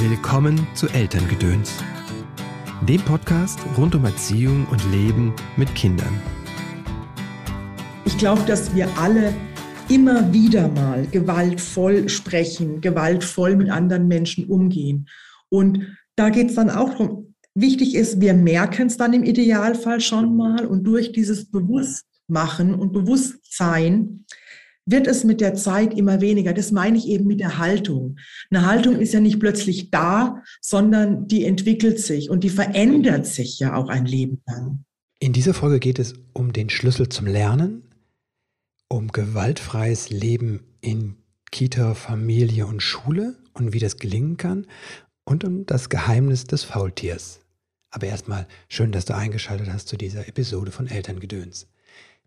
Willkommen zu Elterngedöns, dem Podcast rund um Erziehung und Leben mit Kindern. Ich glaube, dass wir alle immer wieder mal gewaltvoll sprechen, gewaltvoll mit anderen Menschen umgehen. Und da geht es dann auch darum, wichtig ist, wir merken es dann im Idealfall schon mal und durch dieses Bewusstmachen und Bewusstsein wird es mit der Zeit immer weniger. Das meine ich eben mit der Haltung. Eine Haltung ist ja nicht plötzlich da, sondern die entwickelt sich und die verändert sich ja auch ein Leben lang. In dieser Folge geht es um den Schlüssel zum Lernen, um gewaltfreies Leben in Kita, Familie und Schule und wie das gelingen kann und um das Geheimnis des Faultiers. Aber erstmal schön, dass du eingeschaltet hast zu dieser Episode von Elterngedöns.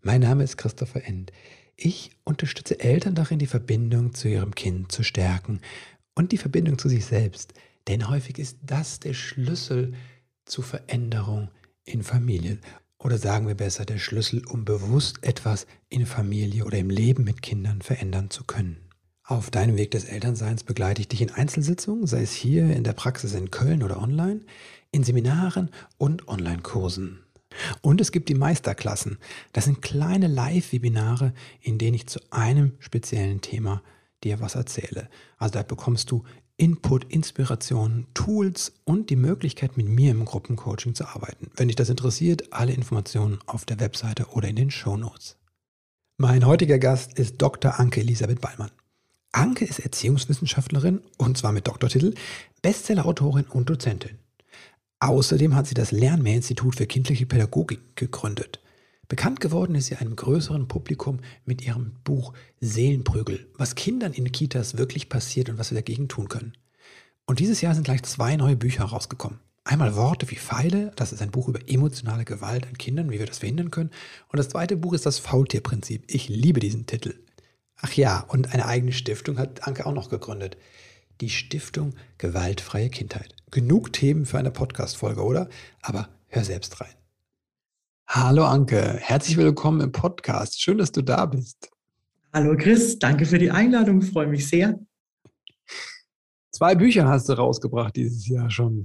Mein Name ist Christopher End. Ich unterstütze Eltern darin, die Verbindung zu ihrem Kind zu stärken und die Verbindung zu sich selbst. Denn häufig ist das der Schlüssel zu Veränderung in Familie. Oder sagen wir besser, der Schlüssel, um bewusst etwas in Familie oder im Leben mit Kindern verändern zu können. Auf deinem Weg des Elternseins begleite ich dich in Einzelsitzungen, sei es hier in der Praxis in Köln oder online, in Seminaren und Online-Kursen. Und es gibt die Meisterklassen. Das sind kleine Live-Webinare, in denen ich zu einem speziellen Thema dir was erzähle. Also da bekommst du Input, Inspiration, Tools und die Möglichkeit, mit mir im Gruppencoaching zu arbeiten. Wenn dich das interessiert, alle Informationen auf der Webseite oder in den Show Notes. Mein heutiger Gast ist Dr. Anke Elisabeth Ballmann. Anke ist Erziehungswissenschaftlerin und zwar mit Doktortitel, Bestsellerautorin und Dozentin. Außerdem hat sie das Lernmehrinstitut für kindliche Pädagogik gegründet. Bekannt geworden ist sie einem größeren Publikum mit ihrem Buch Seelenprügel, was Kindern in Kitas wirklich passiert und was wir dagegen tun können. Und dieses Jahr sind gleich zwei neue Bücher rausgekommen. Einmal Worte wie Pfeile, das ist ein Buch über emotionale Gewalt an Kindern, wie wir das verhindern können. Und das zweite Buch ist das Faultierprinzip. Ich liebe diesen Titel. Ach ja, und eine eigene Stiftung hat Anke auch noch gegründet die Stiftung Gewaltfreie Kindheit. Genug Themen für eine Podcast-Folge, oder? Aber hör selbst rein. Hallo Anke, herzlich willkommen im Podcast. Schön, dass du da bist. Hallo Chris, danke für die Einladung, freue mich sehr. Zwei Bücher hast du rausgebracht dieses Jahr schon.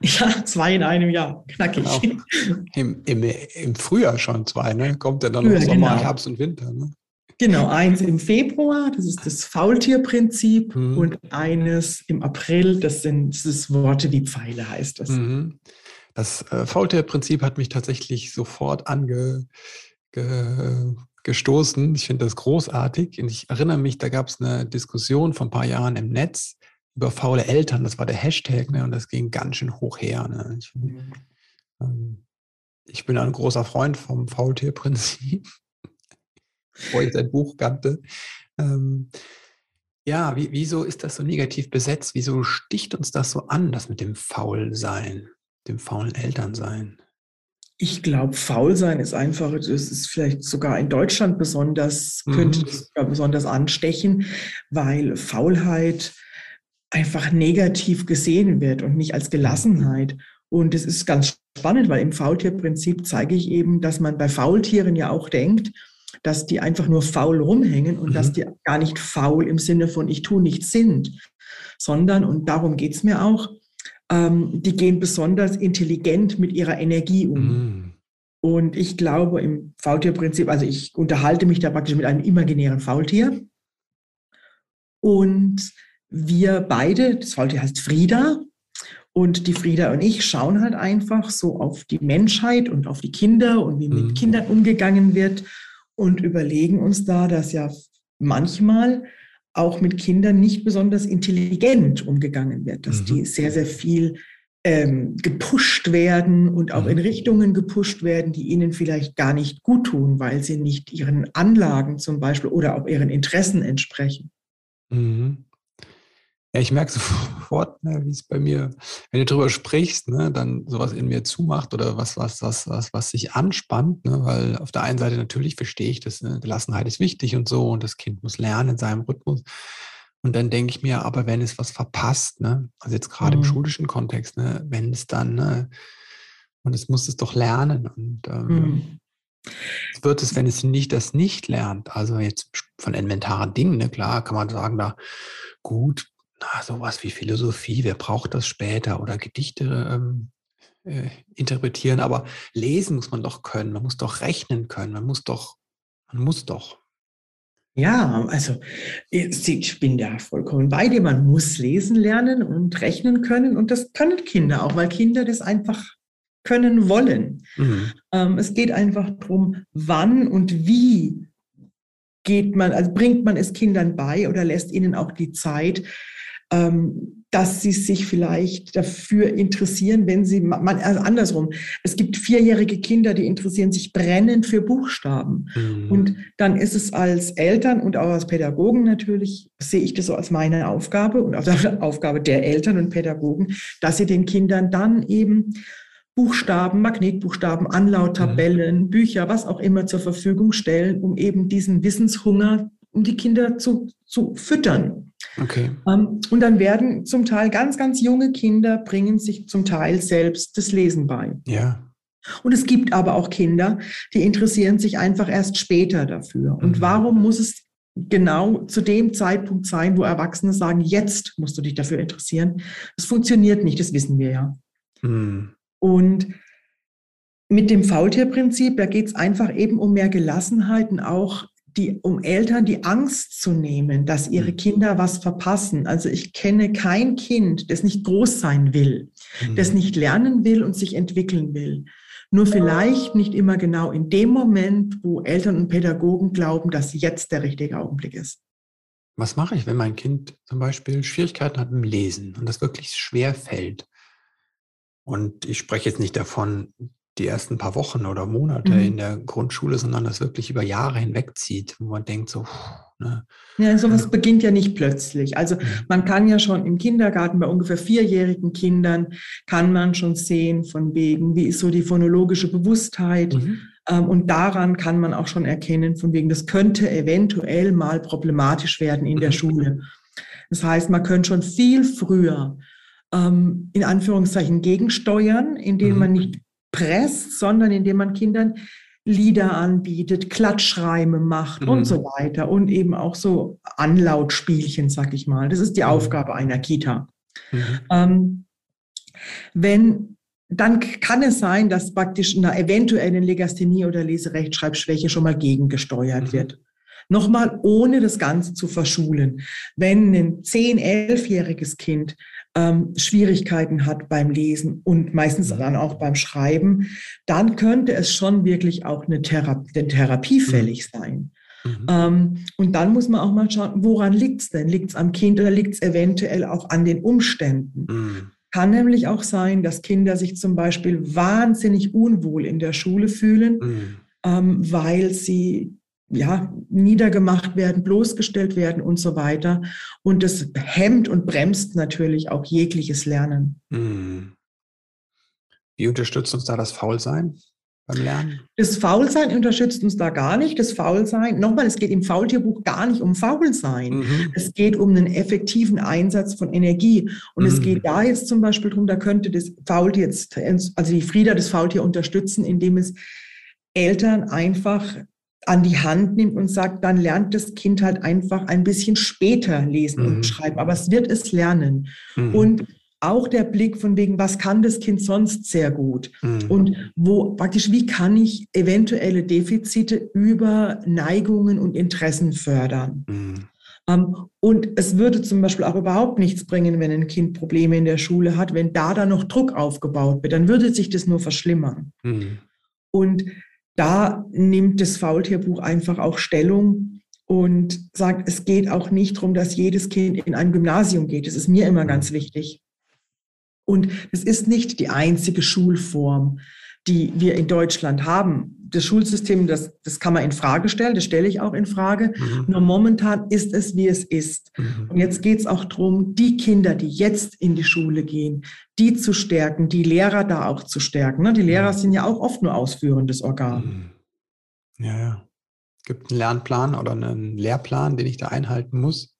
Ja, zwei in einem Jahr, knackig. Genau. Im, im, Im Frühjahr schon zwei, ne? Kommt ja dann noch Sommer, genau. Herbst und Winter, ne? Genau, eins im Februar, das ist das Faultierprinzip, mhm. und eines im April, das sind das ist Worte wie Pfeile, heißt das. Mhm. Das äh, Faultierprinzip hat mich tatsächlich sofort angestoßen. Ich finde das großartig. Und ich erinnere mich, da gab es eine Diskussion vor ein paar Jahren im Netz über faule Eltern. Das war der Hashtag, ne? und das ging ganz schön hoch her. Ne? Ich, mhm. ähm, ich bin ein großer Freund vom Faultierprinzip bevor ich sein Buch kannte. Ähm, ja, wie, wieso ist das so negativ besetzt? Wieso sticht uns das so an, das mit dem Faulsein, dem faulen Elternsein? Ich glaube, Faulsein ist einfach, das ist vielleicht sogar in Deutschland besonders, mhm. könnte besonders anstechen, weil Faulheit einfach negativ gesehen wird und nicht als Gelassenheit. Und es ist ganz spannend, weil im Faultierprinzip zeige ich eben, dass man bei Faultieren ja auch denkt, dass die einfach nur faul rumhängen und mhm. dass die gar nicht faul im Sinne von ich tue nichts sind, sondern, und darum geht es mir auch, ähm, die gehen besonders intelligent mit ihrer Energie um. Mhm. Und ich glaube im Faultierprinzip, also ich unterhalte mich da praktisch mit einem imaginären Faultier. Und wir beide, das Faultier heißt Frieda, und die Frieda und ich schauen halt einfach so auf die Menschheit und auf die Kinder und wie mit mhm. Kindern umgegangen wird und überlegen uns da, dass ja manchmal auch mit Kindern nicht besonders intelligent umgegangen wird, dass mhm. die sehr, sehr viel ähm, gepusht werden und auch mhm. in Richtungen gepusht werden, die ihnen vielleicht gar nicht gut tun, weil sie nicht ihren Anlagen zum Beispiel oder auch ihren Interessen entsprechen. Mhm. Ja, ich merke sofort, ne, wie es bei mir, wenn du darüber sprichst, ne, dann sowas in mir zumacht oder was, was, was, was, was sich anspannt, ne, weil auf der einen Seite natürlich verstehe ich, dass ne, Gelassenheit ist wichtig und so und das Kind muss lernen in seinem Rhythmus. Und dann denke ich mir, aber wenn es was verpasst, ne, also jetzt gerade mhm. im schulischen Kontext, ne, wenn es dann, ne, und es muss es doch lernen und ähm, mhm wird es, wenn es nicht das nicht lernt, also jetzt von elementaren Dingen, ne, klar, kann man sagen, da gut, na, sowas wie Philosophie, wer braucht das später? Oder Gedichte ähm, äh, interpretieren. Aber lesen muss man doch können, man muss doch rechnen können, man muss doch, man muss doch. Ja, also ich bin da vollkommen bei dir. Man muss lesen lernen und rechnen können. Und das können Kinder auch, weil Kinder das einfach können wollen. Mhm. Ähm, es geht einfach darum, wann und wie geht man, also bringt man es Kindern bei oder lässt ihnen auch die Zeit, dass sie sich vielleicht dafür interessieren, wenn sie, man, also andersrum, es gibt vierjährige Kinder, die interessieren sich brennend für Buchstaben. Mhm. Und dann ist es als Eltern und auch als Pädagogen natürlich, sehe ich das so als meine Aufgabe und als Aufgabe der Eltern und Pädagogen, dass sie den Kindern dann eben Buchstaben, Magnetbuchstaben, Anlauttabellen, mhm. Bücher, was auch immer zur Verfügung stellen, um eben diesen Wissenshunger, um die Kinder zu, zu füttern. Okay. Ähm, und dann werden zum Teil ganz, ganz junge Kinder bringen sich zum Teil selbst das Lesen bei. Ja. Und es gibt aber auch Kinder, die interessieren sich einfach erst später dafür. Und mhm. warum muss es genau zu dem Zeitpunkt sein, wo Erwachsene sagen, jetzt musst du dich dafür interessieren? Das funktioniert nicht, das wissen wir ja. Mhm. Und mit dem Faultierprinzip, da geht es einfach eben um mehr Gelassenheit und auch die, um Eltern die Angst zu nehmen, dass ihre mhm. Kinder was verpassen. Also ich kenne kein Kind, das nicht groß sein will, mhm. das nicht lernen will und sich entwickeln will. Nur vielleicht nicht immer genau in dem Moment, wo Eltern und Pädagogen glauben, dass jetzt der richtige Augenblick ist. Was mache ich, wenn mein Kind zum Beispiel Schwierigkeiten hat im Lesen und das wirklich schwer fällt? Und ich spreche jetzt nicht davon, die ersten paar Wochen oder Monate mhm. in der Grundschule, sondern das wirklich über Jahre hinweg zieht, wo man denkt so, ne? Ja, sowas ja. beginnt ja nicht plötzlich. Also mhm. man kann ja schon im Kindergarten bei ungefähr vierjährigen Kindern kann man schon sehen von wegen, wie ist so die phonologische Bewusstheit. Mhm. Ähm, und daran kann man auch schon erkennen, von wegen, das könnte eventuell mal problematisch werden in der mhm. Schule. Das heißt, man könnte schon viel früher ähm, in Anführungszeichen gegensteuern, indem mhm. man nicht presst, sondern indem man Kindern Lieder anbietet, Klatschreime macht mhm. und so weiter und eben auch so Anlautspielchen, sag ich mal. Das ist die mhm. Aufgabe einer Kita. Mhm. Ähm, wenn dann kann es sein, dass praktisch einer eventuellen Legasthenie oder Leserechtschreibschwäche schon mal gegengesteuert mhm. wird. Nochmal, ohne das Ganze zu verschulen. Wenn ein 10-, 11-jähriges Kind ähm, Schwierigkeiten hat beim Lesen und meistens dann auch beim Schreiben, dann könnte es schon wirklich auch eine, Thera eine Therapie mhm. fällig sein. Mhm. Ähm, und dann muss man auch mal schauen, woran liegt es denn? Liegt es am Kind oder liegt es eventuell auch an den Umständen? Mhm. Kann nämlich auch sein, dass Kinder sich zum Beispiel wahnsinnig unwohl in der Schule fühlen, mhm. ähm, weil sie ja, niedergemacht werden, bloßgestellt werden und so weiter. Und das hemmt und bremst natürlich auch jegliches Lernen. Hm. Wie unterstützt uns da das Faulsein beim Lernen? Das Faulsein unterstützt uns da gar nicht. Das Faulsein, nochmal, es geht im Faultierbuch gar nicht um Faulsein. Mhm. Es geht um einen effektiven Einsatz von Energie. Und mhm. es geht da jetzt zum Beispiel darum, da könnte das Faultier jetzt, also die Frieda das Faultier unterstützen, indem es Eltern einfach an die Hand nimmt und sagt, dann lernt das Kind halt einfach ein bisschen später lesen mhm. und schreiben, aber es wird es lernen. Mhm. Und auch der Blick von wegen, was kann das Kind sonst sehr gut? Mhm. Und wo praktisch, wie kann ich eventuelle Defizite über Neigungen und Interessen fördern? Mhm. Ähm, und es würde zum Beispiel auch überhaupt nichts bringen, wenn ein Kind Probleme in der Schule hat, wenn da dann noch Druck aufgebaut wird, dann würde sich das nur verschlimmern. Mhm. Und da nimmt das Faultierbuch einfach auch Stellung und sagt, es geht auch nicht darum, dass jedes Kind in ein Gymnasium geht. Das ist mir immer ganz wichtig. Und es ist nicht die einzige Schulform, die wir in Deutschland haben das Schulsystem, das, das kann man in Frage stellen, das stelle ich auch in Frage. Mhm. Nur momentan ist es, wie es ist. Mhm. Und jetzt geht es auch darum, die Kinder, die jetzt in die Schule gehen, die zu stärken, die Lehrer da auch zu stärken. Ne? Die Lehrer mhm. sind ja auch oft nur ausführendes Organ. Mhm. Ja, ja. Es gibt einen Lernplan oder einen Lehrplan, den ich da einhalten muss.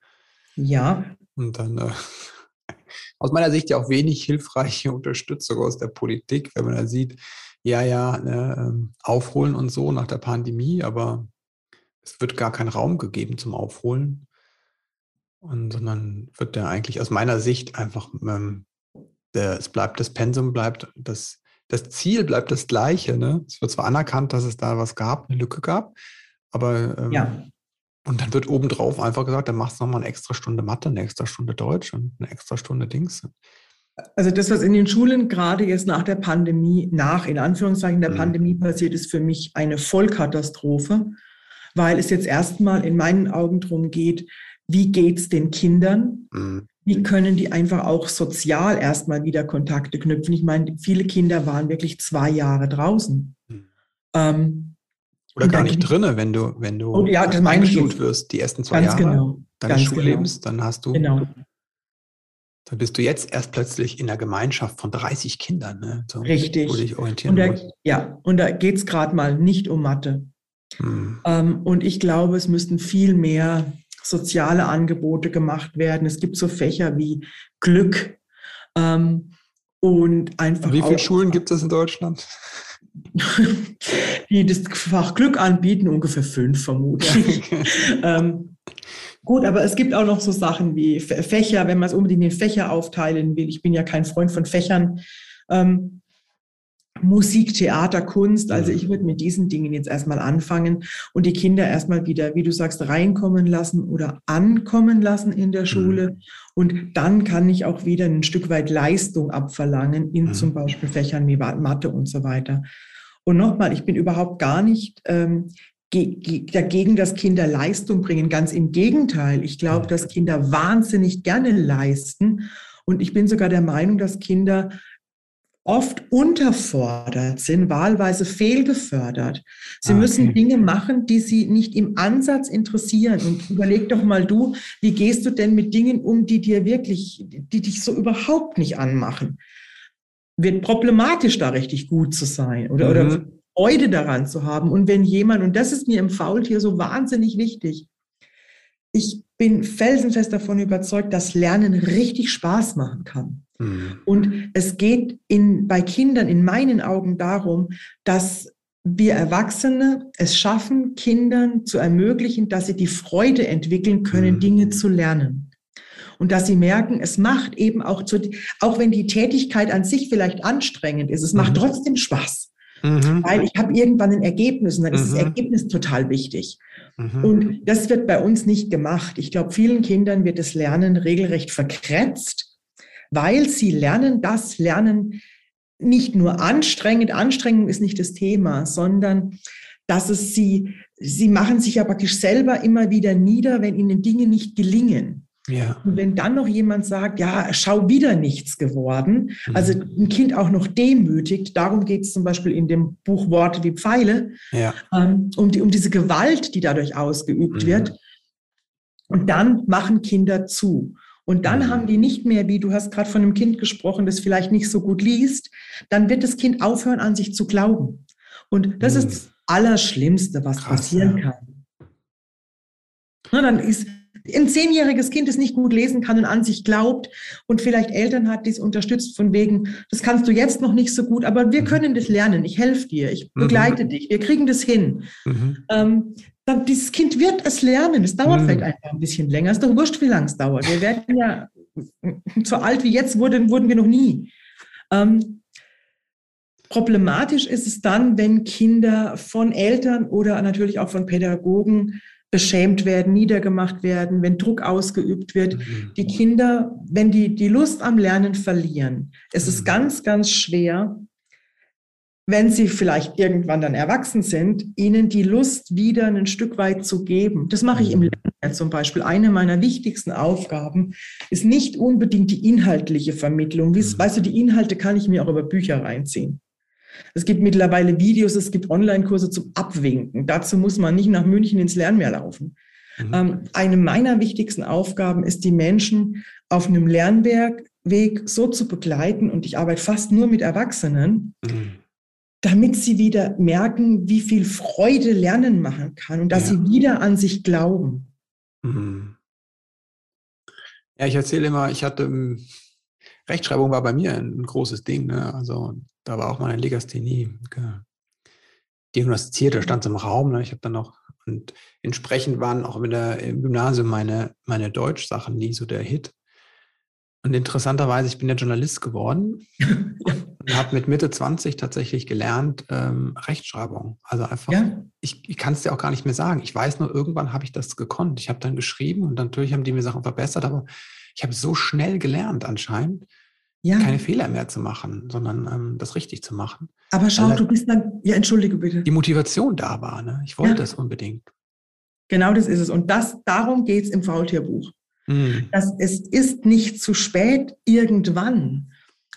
Ja. Und dann äh, aus meiner Sicht ja auch wenig hilfreiche Unterstützung aus der Politik, wenn man da sieht, ja, ja, ne, ähm, aufholen und so nach der Pandemie, aber es wird gar kein Raum gegeben zum Aufholen. Und sondern wird der eigentlich aus meiner Sicht einfach, ähm, der, es bleibt, das Pensum bleibt, das, das Ziel bleibt das gleiche. Ne? Es wird zwar anerkannt, dass es da was gab, eine Lücke gab, aber ähm, ja. und dann wird obendrauf einfach gesagt, dann machst du nochmal eine extra Stunde Mathe, eine extra Stunde Deutsch und eine extra Stunde Dings. Also das, was in den Schulen gerade jetzt nach der Pandemie, nach in Anführungszeichen der mhm. Pandemie passiert, ist für mich eine Vollkatastrophe, weil es jetzt erstmal in meinen Augen darum geht, wie geht es den Kindern? Mhm. Wie können die einfach auch sozial erstmal wieder Kontakte knüpfen? Ich meine, viele Kinder waren wirklich zwei Jahre draußen. Mhm. Ähm, Oder gar nicht drinne, wenn du, wenn du oh, ja, das eingeschult wirst, die ersten zwei Jahre genau, deines Schullebens, genau. dann hast du genau. Da bist du jetzt erst plötzlich in der Gemeinschaft von 30 Kindern, ne? so, Richtig. wo du dich orientieren und da, musst. Ja, und da geht es gerade mal nicht um Mathe. Hm. Ähm, und ich glaube, es müssten viel mehr soziale Angebote gemacht werden. Es gibt so Fächer wie Glück ähm, und einfach. Wie viele Schulen gibt es in Deutschland? die das Fach Glück anbieten, ungefähr fünf vermutlich. ähm, Gut, aber es gibt auch noch so Sachen wie Fächer, wenn man es unbedingt in Fächer aufteilen will. Ich bin ja kein Freund von Fächern. Ähm, Musik, Theater, Kunst. Also ich würde mit diesen Dingen jetzt erstmal anfangen und die Kinder erstmal wieder, wie du sagst, reinkommen lassen oder ankommen lassen in der Schule. Mhm. Und dann kann ich auch wieder ein Stück weit Leistung abverlangen in mhm. zum Beispiel Fächern wie Mathe und so weiter. Und nochmal, ich bin überhaupt gar nicht ähm, dagegen, dass Kinder Leistung bringen. Ganz im Gegenteil. Ich glaube, dass Kinder wahnsinnig gerne leisten. Und ich bin sogar der Meinung, dass Kinder oft unterfordert sind, wahlweise fehlgefördert. Sie ah, okay. müssen Dinge machen, die sie nicht im Ansatz interessieren. Und überleg doch mal du, wie gehst du denn mit Dingen um, die dir wirklich, die dich so überhaupt nicht anmachen? Wird problematisch, da richtig gut zu sein oder, mhm. oder Freude daran zu haben. Und wenn jemand, und das ist mir im Faultier so wahnsinnig wichtig, ich bin felsenfest davon überzeugt, dass Lernen richtig Spaß machen kann. Mhm. Und es geht in, bei Kindern in meinen Augen darum, dass wir Erwachsene es schaffen, Kindern zu ermöglichen, dass sie die Freude entwickeln können, mhm. Dinge zu lernen. Und dass sie merken, es macht eben auch, zu, auch wenn die Tätigkeit an sich vielleicht anstrengend ist, es macht mhm. trotzdem Spaß. Mhm. Weil ich habe irgendwann ein Ergebnis und dann ist das mhm. Ergebnis total wichtig. Mhm. Und das wird bei uns nicht gemacht. Ich glaube, vielen Kindern wird das Lernen regelrecht verkretzt, weil sie lernen das Lernen nicht nur anstrengend, Anstrengung ist nicht das Thema, sondern dass es sie, sie machen sich ja praktisch selber immer wieder nieder, wenn ihnen Dinge nicht gelingen. Ja. Und wenn dann noch jemand sagt, ja, schau wieder nichts geworden, mhm. also ein Kind auch noch demütigt, darum geht es zum Beispiel in dem Buch Worte wie Pfeile, ja. ähm, um, die, um diese Gewalt, die dadurch ausgeübt mhm. wird. Und dann machen Kinder zu. Und dann mhm. haben die nicht mehr, wie du hast gerade von einem Kind gesprochen, das vielleicht nicht so gut liest, dann wird das Kind aufhören, an sich zu glauben. Und das ist mhm. das Allerschlimmste, was Krass, passieren ja. kann. Na, dann ist ein zehnjähriges Kind, das nicht gut lesen kann und an sich glaubt und vielleicht Eltern hat, die es unterstützt von wegen, das kannst du jetzt noch nicht so gut, aber wir mhm. können das lernen. Ich helfe dir, ich mhm. begleite mhm. dich, wir kriegen das hin. Mhm. Ähm, dann, dieses Kind wird es lernen. Es dauert mhm. vielleicht einfach ein bisschen länger. Es ist doch wurscht, wie lange es dauert. Wir werden ja so alt wie jetzt wurden, wurden wir noch nie. Ähm, problematisch ist es dann, wenn Kinder von Eltern oder natürlich auch von Pädagogen beschämt werden, niedergemacht werden, wenn Druck ausgeübt wird. Mhm. Die Kinder, wenn die die Lust am Lernen verlieren, es ist mhm. ganz, ganz schwer, wenn sie vielleicht irgendwann dann erwachsen sind, ihnen die Lust wieder ein Stück weit zu geben. Das mache ich im mhm. Lernen zum Beispiel. Eine meiner wichtigsten Aufgaben ist nicht unbedingt die inhaltliche Vermittlung. Weißt du, die Inhalte kann ich mir auch über Bücher reinziehen. Es gibt mittlerweile Videos, es gibt Online-Kurse zum Abwinken. Dazu muss man nicht nach München ins Lernmeer laufen. Mhm. Ähm, eine meiner wichtigsten Aufgaben ist, die Menschen auf einem Lernweg so zu begleiten, und ich arbeite fast nur mit Erwachsenen, mhm. damit sie wieder merken, wie viel Freude Lernen machen kann und dass ja. sie wieder an sich glauben. Mhm. Ja, ich erzähle immer, ich hatte ähm, Rechtschreibung war bei mir ein, großes Ding. Ne? Also da war auch mal eine Legasthenie diagnostiziert, da stand es im Raum. Ne? Ich habe dann noch Und entsprechend waren auch in der, im Gymnasium meine, meine Deutschsachen nie so der Hit. Und interessanterweise, ich bin ja Journalist geworden und habe mit Mitte 20 tatsächlich gelernt ähm, Rechtschreibung. Also einfach, ja. ich, ich kann es dir auch gar nicht mehr sagen. Ich weiß nur, irgendwann habe ich das gekonnt. Ich habe dann geschrieben und natürlich haben die mir Sachen verbessert, aber ich habe so schnell gelernt anscheinend, ja. keine Fehler mehr zu machen, sondern ähm, das richtig zu machen. Aber schau, du bist dann, ja, entschuldige bitte. Die Motivation da war, ne? Ich wollte es unbedingt. Genau das ist es. Und das, darum geht es im Faultierbuch. Mhm. Dass es ist nicht zu spät irgendwann.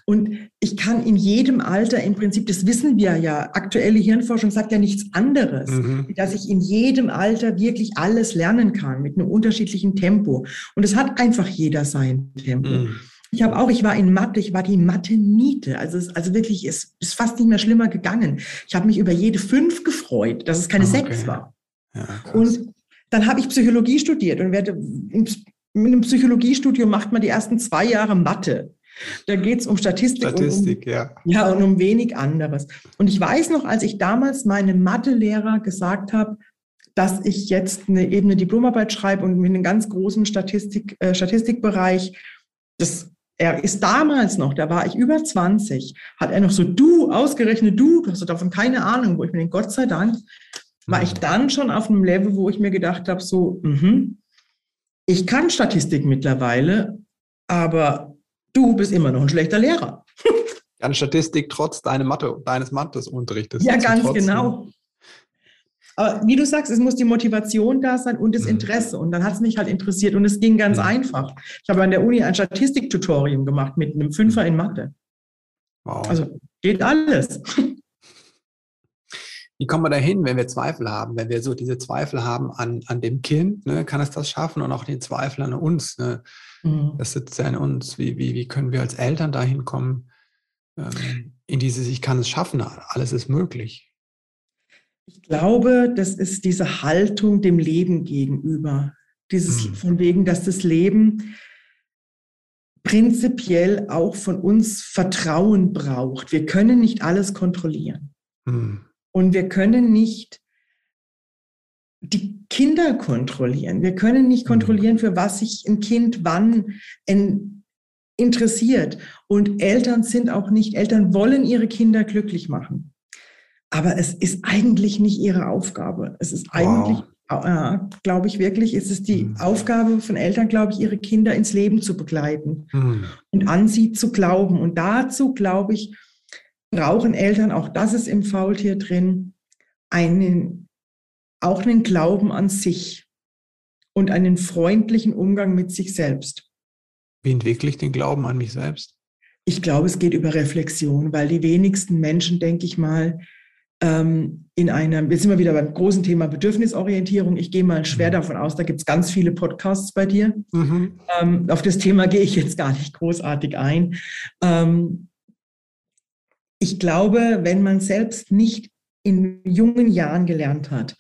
Und ich kann in jedem Alter im Prinzip, das wissen wir ja, aktuelle Hirnforschung sagt ja nichts anderes, mhm. dass ich in jedem Alter wirklich alles lernen kann mit einem unterschiedlichen Tempo. Und es hat einfach jeder sein Tempo. Mhm. Ich habe auch, ich war in Mathe, ich war die Mathe-Niete. Also, es, also wirklich, es ist fast nicht mehr schlimmer gegangen. Ich habe mich über jede fünf gefreut, dass es keine okay. sechs war. Ja, und dann habe ich Psychologie studiert und werde mit einem Psychologiestudium macht man die ersten zwei Jahre Mathe. Da geht es um Statistik. Statistik, um, ja. Ja, und um wenig anderes. Und ich weiß noch, als ich damals meinem Mathelehrer gesagt habe, dass ich jetzt eine ebene Diplomarbeit schreibe und mit einem ganz großen Statistik, äh, Statistikbereich, das, er ist damals noch, da war ich über 20, hat er noch so, du, ausgerechnet du, du hast davon keine Ahnung, wo ich mir den Gott sei Dank, war ich mhm. dann schon auf einem Level, wo ich mir gedacht habe, so, mhm, ich kann Statistik mittlerweile, aber du bist immer noch ein schlechter Lehrer. Kann Statistik trotz deines, Mathe, deines Matheunterrichtes. Ja, ganz trotzdem. genau. Aber wie du sagst, es muss die Motivation da sein und das mhm. Interesse. Und dann hat es mich halt interessiert und es ging ganz mhm. einfach. Ich habe an der Uni ein Statistiktutorium gemacht mit einem Fünfer in Mathe. Wow. Also geht alles. Wie kommen wir dahin, wenn wir Zweifel haben? Wenn wir so diese Zweifel haben an, an dem Kind, ne, kann es das schaffen und auch den Zweifel an uns. Ne? Mhm. Das sitzt ja in uns. Wie, wie, wie können wir als Eltern dahin kommen, ähm, in dieses Ich kann es schaffen, alles ist möglich? Ich glaube, das ist diese Haltung dem Leben gegenüber. Dieses mhm. von wegen, dass das Leben prinzipiell auch von uns Vertrauen braucht. Wir können nicht alles kontrollieren. Mhm. Und wir können nicht die Kinder kontrollieren. Wir können nicht mhm. kontrollieren, für was sich ein Kind wann interessiert. Und Eltern sind auch nicht, Eltern wollen ihre Kinder glücklich machen. Aber es ist eigentlich nicht ihre Aufgabe. Es ist eigentlich, wow. äh, glaube ich wirklich, es ist die mhm. Aufgabe von Eltern, glaube ich, ihre Kinder ins Leben zu begleiten mhm. und an sie zu glauben. Und dazu, glaube ich, brauchen Eltern, auch das ist im Faultier drin, einen, auch einen Glauben an sich und einen freundlichen Umgang mit sich selbst. Wie entwickle ich den Glauben an mich selbst? Ich glaube, es geht über Reflexion, weil die wenigsten Menschen, denke ich mal, ähm, in einem, jetzt sind wir wieder beim großen Thema Bedürfnisorientierung. Ich gehe mal schwer mhm. davon aus, da gibt es ganz viele Podcasts bei dir. Mhm. Ähm, auf das Thema gehe ich jetzt gar nicht großartig ein. Ähm, ich glaube, wenn man selbst nicht in jungen Jahren gelernt hat,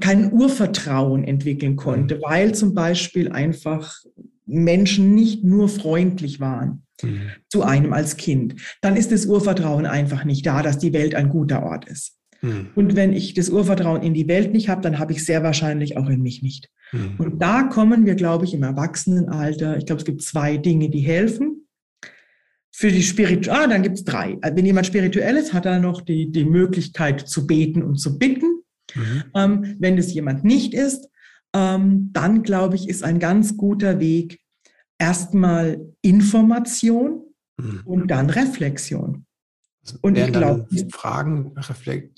kein Urvertrauen entwickeln konnte, mhm. weil zum Beispiel einfach Menschen nicht nur freundlich waren mhm. zu einem als Kind, dann ist das Urvertrauen einfach nicht da, dass die Welt ein guter Ort ist. Mhm. Und wenn ich das Urvertrauen in die Welt nicht habe, dann habe ich sehr wahrscheinlich auch in mich nicht. Mhm. Und da kommen wir, glaube ich, im Erwachsenenalter, ich glaube, es gibt zwei Dinge, die helfen. Für die Spirit, ah, dann gibt es drei. Also wenn jemand spirituell ist, hat er noch die, die Möglichkeit zu beten und zu bitten. Mhm. Ähm, wenn es jemand nicht ist, ähm, dann glaube ich, ist ein ganz guter Weg erstmal Information mhm. und dann Reflexion. Also und ich glaube, Fragen,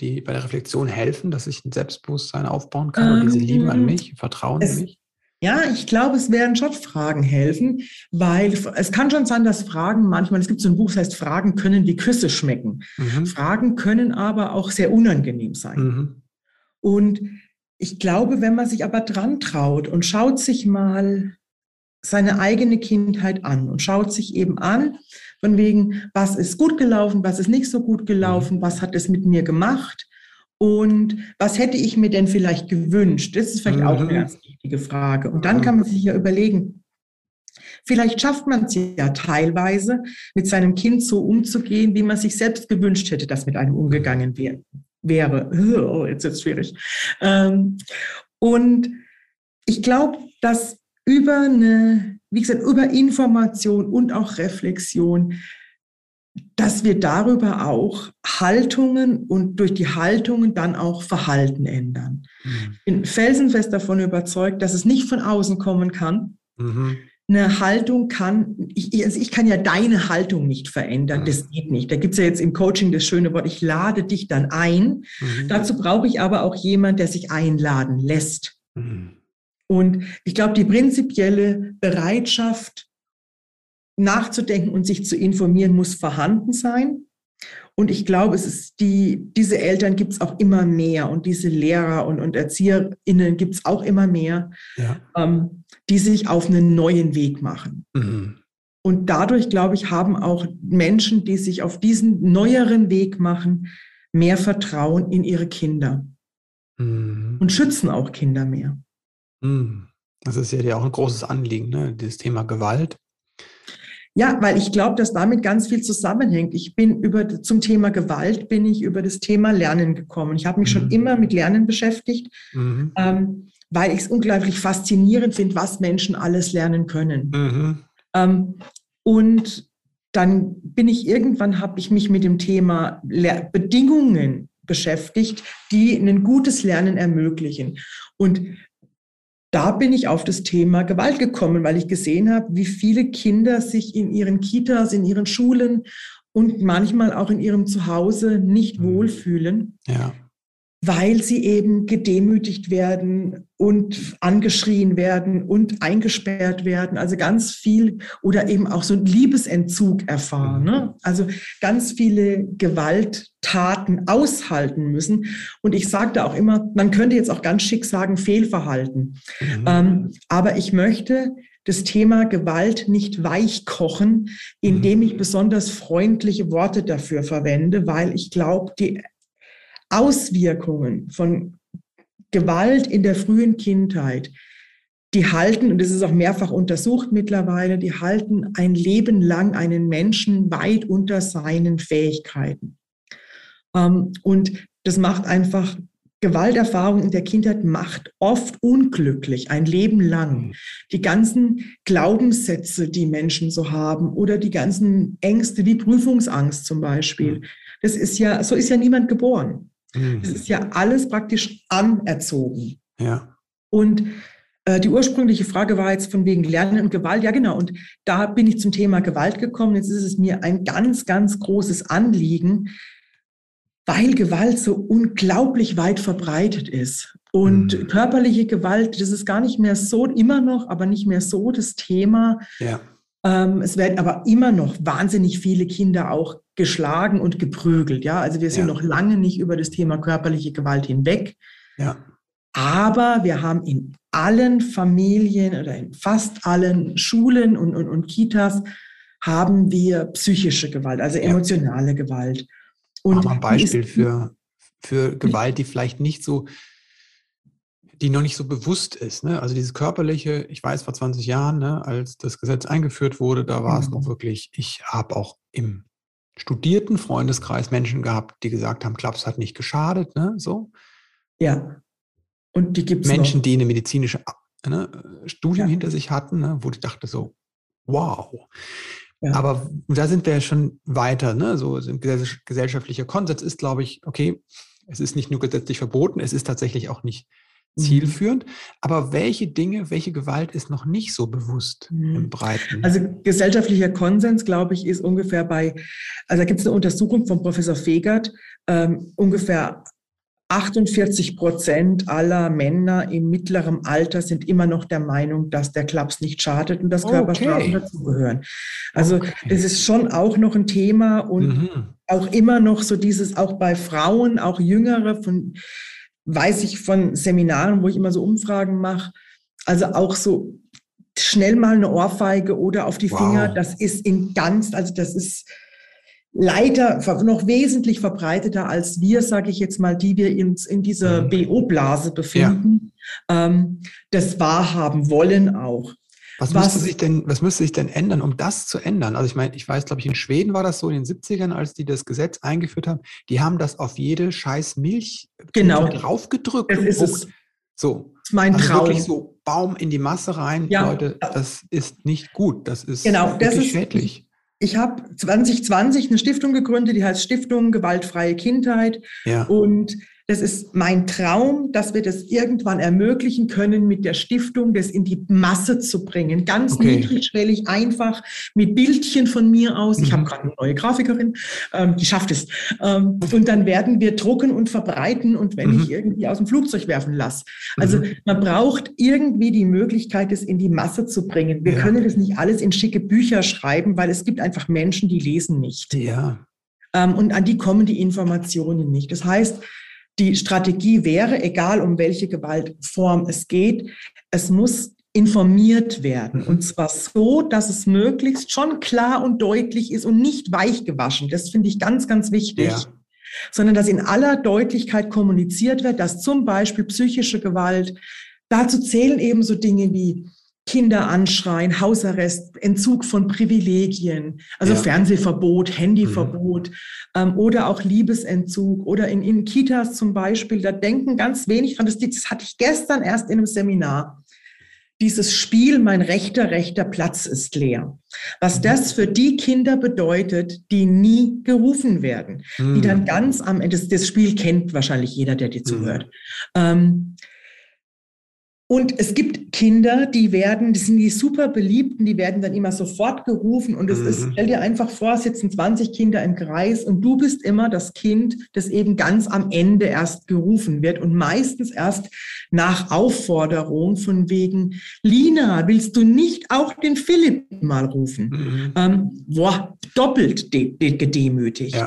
die bei der Reflexion helfen, dass ich ein Selbstbewusstsein aufbauen kann ähm, und diese Lieben an mich, Vertrauen in mich. Ja, ich glaube, es werden schon Fragen helfen, weil es kann schon sein, dass Fragen manchmal, es gibt so ein Buch, das heißt, Fragen können wie Küsse schmecken. Mhm. Fragen können aber auch sehr unangenehm sein. Mhm. Und ich glaube, wenn man sich aber dran traut und schaut sich mal seine eigene Kindheit an und schaut sich eben an, von wegen, was ist gut gelaufen, was ist nicht so gut gelaufen, mhm. was hat es mit mir gemacht und was hätte ich mir denn vielleicht gewünscht? Das ist vielleicht mhm. auch eine ganz wichtige Frage. Und dann kann man sich ja überlegen, vielleicht schafft man es ja teilweise, mit seinem Kind so umzugehen, wie man sich selbst gewünscht hätte, dass mit einem umgegangen wäre. Oh, jetzt ist es schwierig. Ähm, und ich glaube, dass über eine, wie gesagt, über Information und auch Reflexion, dass wir darüber auch Haltungen und durch die Haltungen dann auch Verhalten ändern. Mhm. Ich bin felsenfest davon überzeugt, dass es nicht von außen kommen kann. Mhm. Eine Haltung kann, ich, also ich kann ja deine Haltung nicht verändern, mhm. das geht nicht. Da gibt es ja jetzt im Coaching das schöne Wort, ich lade dich dann ein. Mhm. Dazu brauche ich aber auch jemand, der sich einladen lässt. Mhm. Und ich glaube, die prinzipielle Bereitschaft, nachzudenken und sich zu informieren, muss vorhanden sein. Und ich glaube, es ist die, diese Eltern gibt es auch immer mehr und diese Lehrer und, und ErzieherInnen gibt es auch immer mehr, ja. ähm, die sich auf einen neuen Weg machen. Mhm. Und dadurch, glaube ich, haben auch Menschen, die sich auf diesen neueren Weg machen, mehr Vertrauen in ihre Kinder mhm. und schützen auch Kinder mehr. Mhm. Das ist ja auch ein großes Anliegen, ne? dieses Thema Gewalt. Ja, weil ich glaube, dass damit ganz viel zusammenhängt. Ich bin über zum Thema Gewalt bin ich über das Thema Lernen gekommen. Ich habe mich mhm. schon immer mit Lernen beschäftigt, mhm. ähm, weil ich es unglaublich faszinierend finde, was Menschen alles lernen können. Mhm. Ähm, und dann bin ich irgendwann habe ich mich mit dem Thema Le Bedingungen beschäftigt, die ein gutes Lernen ermöglichen. Und da bin ich auf das Thema Gewalt gekommen, weil ich gesehen habe, wie viele Kinder sich in ihren Kitas, in ihren Schulen und manchmal auch in ihrem Zuhause nicht mhm. wohlfühlen. Ja weil sie eben gedemütigt werden und angeschrien werden und eingesperrt werden. Also ganz viel oder eben auch so einen Liebesentzug erfahren. Ne? Also ganz viele Gewalttaten aushalten müssen. Und ich sage da auch immer, man könnte jetzt auch ganz schick sagen, Fehlverhalten. Mhm. Ähm, aber ich möchte das Thema Gewalt nicht weichkochen, indem ich mhm. besonders freundliche Worte dafür verwende, weil ich glaube, die Auswirkungen von Gewalt in der frühen Kindheit, die halten, und das ist auch mehrfach untersucht mittlerweile, die halten ein Leben lang einen Menschen weit unter seinen Fähigkeiten. Ähm, und das macht einfach Gewalterfahrung in der Kindheit macht oft unglücklich, ein Leben lang. Die ganzen Glaubenssätze, die Menschen so haben oder die ganzen Ängste wie Prüfungsangst zum Beispiel. Das ist ja, so ist ja niemand geboren. Mhm. Das ist ja alles praktisch anerzogen. Ja. Und äh, die ursprüngliche Frage war jetzt von wegen Lernen und Gewalt. Ja, genau. Und da bin ich zum Thema Gewalt gekommen. Jetzt ist es mir ein ganz, ganz großes Anliegen, weil Gewalt so unglaublich weit verbreitet ist. Und mhm. körperliche Gewalt, das ist gar nicht mehr so, immer noch, aber nicht mehr so das Thema. Ja. Ähm, es werden aber immer noch wahnsinnig viele Kinder auch geschlagen und geprügelt. Ja, also wir sind ja. noch lange nicht über das Thema körperliche Gewalt hinweg. Ja. Aber wir haben in allen Familien oder in fast allen Schulen und, und, und Kitas haben wir psychische Gewalt, also emotionale ja. Gewalt. Und ein Beispiel für, für Gewalt, die vielleicht nicht so die noch nicht so bewusst ist. Ne? Also dieses körperliche, ich weiß vor 20 Jahren, ne, als das Gesetz eingeführt wurde, da war mhm. es noch wirklich, ich habe auch im studierten Freundeskreis Menschen gehabt, die gesagt haben, Klaps hat nicht geschadet, ne? So. Ja. Und die gibt es Menschen, noch. die eine medizinische ne, Studium ja. hinter sich hatten, ne, wo ich dachte so, wow. Ja. Aber da sind wir ja schon weiter, ne? So ein gesellschaftlicher Konsens ist, glaube ich, okay, es ist nicht nur gesetzlich verboten, es ist tatsächlich auch nicht Mhm. zielführend. Aber welche Dinge, welche Gewalt ist noch nicht so bewusst mhm. im Breiten? Also gesellschaftlicher Konsens, glaube ich, ist ungefähr bei, also da gibt es eine Untersuchung von Professor Fegert, ähm, ungefähr 48 Prozent aller Männer im mittleren Alter sind immer noch der Meinung, dass der Klaps nicht schadet und dass okay. Körperstrafen dazugehören. Also okay. das ist schon auch noch ein Thema und mhm. auch immer noch so dieses, auch bei Frauen, auch Jüngere von weiß ich von Seminaren, wo ich immer so Umfragen mache, also auch so schnell mal eine Ohrfeige oder auf die Finger, wow. das ist in ganz, also das ist leider noch wesentlich verbreiteter als wir, sage ich jetzt mal, die wir uns in dieser mhm. BO-Blase befinden, ja. ähm, das wahrhaben wollen auch. Was, was, müsste sich denn, was müsste sich denn ändern, um das zu ändern? Also ich meine, ich weiß, glaube ich, in Schweden war das so in den 70ern, als die das Gesetz eingeführt haben, die haben das auf jede scheiß Milch genau. draufgedrückt. Das ist es. So. Das ist mein also Traum. Wirklich so Baum in die Masse rein, Ja. Leute, das ist nicht gut. Das ist Genau, das ist- schädlich. Ich habe 2020 eine Stiftung gegründet, die heißt Stiftung Gewaltfreie Kindheit. Ja. Und das ist mein Traum, dass wir das irgendwann ermöglichen können, mit der Stiftung das in die Masse zu bringen. Ganz Okay. niedrigschwellig, einfach mit Bildchen von mir aus. Ich Mhm. habe gerade eine neue Grafikerin, ähm, die schafft es. Ähm, und dann werden wir drucken und verbreiten und wenn Mhm. ich irgendwie aus dem Flugzeug werfen lasse. Also Mhm. man braucht irgendwie die Möglichkeit, das in die Masse zu bringen. Wir Ja. können das nicht alles in schicke Bücher schreiben, weil es gibt einfach Menschen, die lesen nicht. Ja. Ähm, und an die kommen die Informationen nicht. Das heißt, die Strategie wäre, egal um welche Gewaltform es geht, es muss informiert werden. Und zwar so, dass es möglichst schon klar und deutlich ist und nicht weichgewaschen. Das finde ich ganz, ganz wichtig. Ja. Sondern dass in aller Deutlichkeit kommuniziert wird, dass zum Beispiel psychische Gewalt, dazu zählen eben so Dinge wie Kinder anschreien, Hausarrest, Entzug von Privilegien, also Ja. Fernsehverbot, Handyverbot ähm, oder auch Liebesentzug oder in, in Kitas zum Beispiel, da denken ganz wenig dran. Das, das hatte ich gestern erst in einem Seminar. Dieses Spiel, mein rechter, rechter Platz ist leer. Was das für die Kinder bedeutet, die nie gerufen werden, die Hm. dann ganz am Ende, das, das Spiel kennt wahrscheinlich jeder, der dir Mhm. zuhört. Ähm, und es gibt Kinder, die werden, das sind die super beliebten, die werden dann immer sofort gerufen. Und es ist, Mhm. stell dir einfach vor, es sitzen 20 Kinder im Kreis und du bist immer das Kind, das eben ganz am Ende erst gerufen wird und meistens erst nach Aufforderung von wegen, Lina, willst du nicht auch den Philipp mal rufen? Mhm. ähm, boah, doppelt de de gedemütigt. Ja.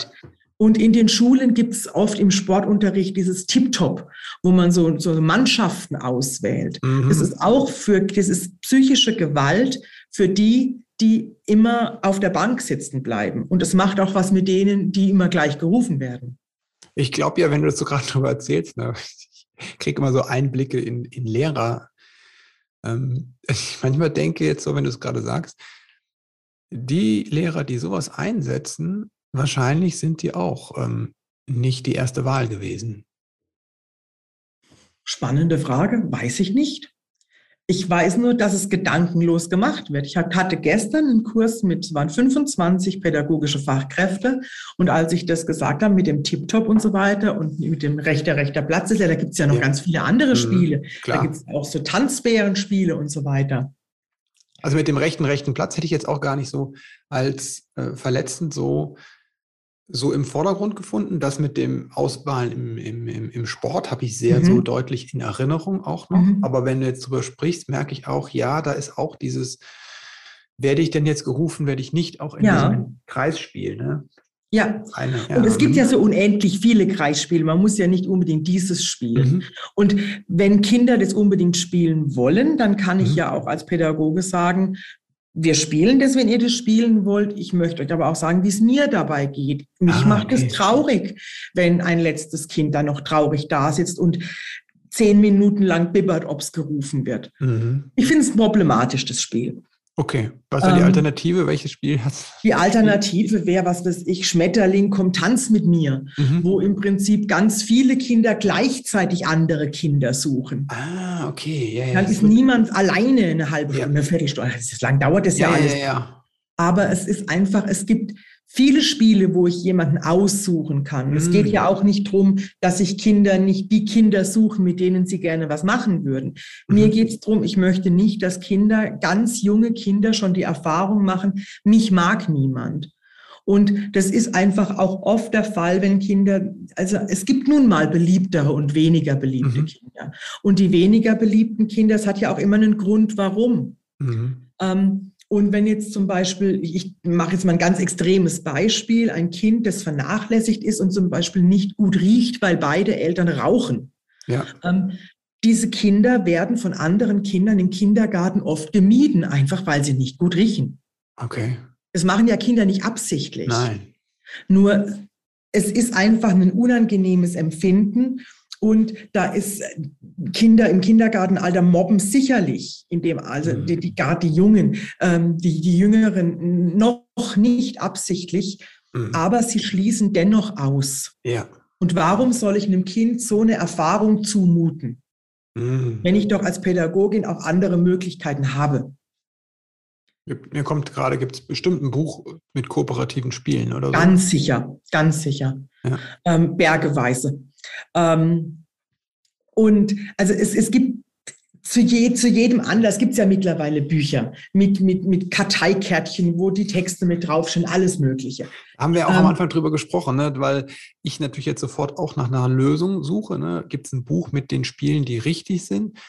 Und in den Schulen gibt es oft im Sportunterricht dieses Tip-Top, wo man so, so Mannschaften auswählt. Mhm. Das ist auch für, das ist psychische Gewalt für die, die immer auf der Bank sitzen bleiben. Und es macht auch was mit denen, die immer gleich gerufen werden. Ich glaube ja, wenn du das so gerade drüber erzählst, ne, ich kriege immer so Einblicke in, in Lehrer. Ähm, ich manchmal denke jetzt so, wenn du es gerade sagst, die Lehrer, die sowas einsetzen, wahrscheinlich sind die auch ähm, nicht die erste Wahl gewesen. Spannende Frage, weiß ich nicht. Ich weiß nur, dass es gedankenlos gemacht wird. Ich hatte gestern einen Kurs mit, es waren 25 pädagogische Fachkräfte. Und als ich das gesagt habe mit dem Tip-Top und so weiter und mit dem rechter, rechter Platz ist ja, da gibt es ja noch Ja. ganz viele andere Mhm, Spiele. klar. Da gibt es auch so Tanzbärenspiele und so weiter. Also mit dem rechten, rechten Platz hätte ich jetzt auch gar nicht so als äh, verletzend so, so im Vordergrund gefunden. Das mit dem Auswahlen im, im, im, im Sport habe ich sehr Mhm. so deutlich in Erinnerung auch noch. Mhm. Aber wenn du jetzt drüber sprichst, merke ich auch, ja, da ist auch dieses, werde ich denn jetzt gerufen, werde ich nicht auch in Ja. diesem Kreisspiel, ne? Ja. Eine, Und es gibt ja so unendlich viele Kreisspiele. Man muss ja nicht unbedingt dieses spielen. Mhm. Und wenn Kinder das unbedingt spielen wollen, dann kann ich Mhm. ja auch als Pädagoge sagen, wir spielen das, wenn ihr das spielen wollt. Ich möchte euch aber auch sagen, wie es mir dabei geht. Mich Ah, macht es okay. traurig, wenn ein letztes Kind da noch traurig da sitzt und zehn Minuten lang bibbert, ob es gerufen wird. Mhm. Ich finde es problematisch, das Spiel. Okay, was war die Ähm, Alternative? Welches Spiel hat Die Alternative wäre, was weiß ich, Schmetterling, komm, tanz mit mir, Mhm. wo im Prinzip ganz viele Kinder gleichzeitig andere Kinder suchen. Ah, okay. Ja, ja, Dann ist niemand alleine eine halbe Ja. Stunde, eine Viertelstunde. Das ist lang dauert das ja, ja, alles. ja, ja. Aber es ist einfach, es gibt viele Spiele, wo ich jemanden aussuchen kann. Es geht ja auch nicht darum, dass sich Kinder nicht die Kinder suchen, mit denen sie gerne was machen würden. Mir Mhm. geht es darum, ich möchte nicht, dass Kinder, ganz junge Kinder schon die Erfahrung machen, mich mag niemand. Und das ist einfach auch oft der Fall, wenn Kinder, also es gibt nun mal beliebtere und weniger beliebte Mhm. Kinder. Und die weniger beliebten Kinder, es hat ja auch immer einen Grund, warum. Mhm. Ähm, und wenn jetzt zum Beispiel, ich mache jetzt mal ein ganz extremes Beispiel, ein Kind, das vernachlässigt ist und zum Beispiel nicht gut riecht, weil beide Eltern rauchen. Ja. Ähm, diese Kinder werden von anderen Kindern im Kindergarten oft gemieden, einfach weil sie nicht gut riechen. Okay. Das machen ja Kinder nicht absichtlich. Nein. Nur es ist einfach ein unangenehmes Empfinden. Und da ist Kinder im Kindergartenalter mobben sicherlich, in dem also die, die, gerade die Jungen, ähm, die, die Jüngeren noch nicht absichtlich, mhm. aber sie schließen dennoch aus. Ja. Und warum soll ich einem Kind so eine Erfahrung zumuten, mhm. wenn ich doch als Pädagogin auch andere Möglichkeiten habe? Mir kommt gerade, gibt es bestimmt ein Buch mit kooperativen Spielen oder so? Ganz sicher, ganz sicher. Ja. Ähm, bergeweise. Ähm, und also es, es gibt zu, je, zu jedem Anlass gibt es ja mittlerweile Bücher mit, mit, mit Karteikärtchen, wo die Texte mit draufstehen, alles Mögliche. Haben wir auch ähm, am Anfang drüber gesprochen, ne? weil ich natürlich jetzt sofort auch nach einer Lösung suche. Ne? Gibt es ein Buch mit den Spielen, die richtig sind?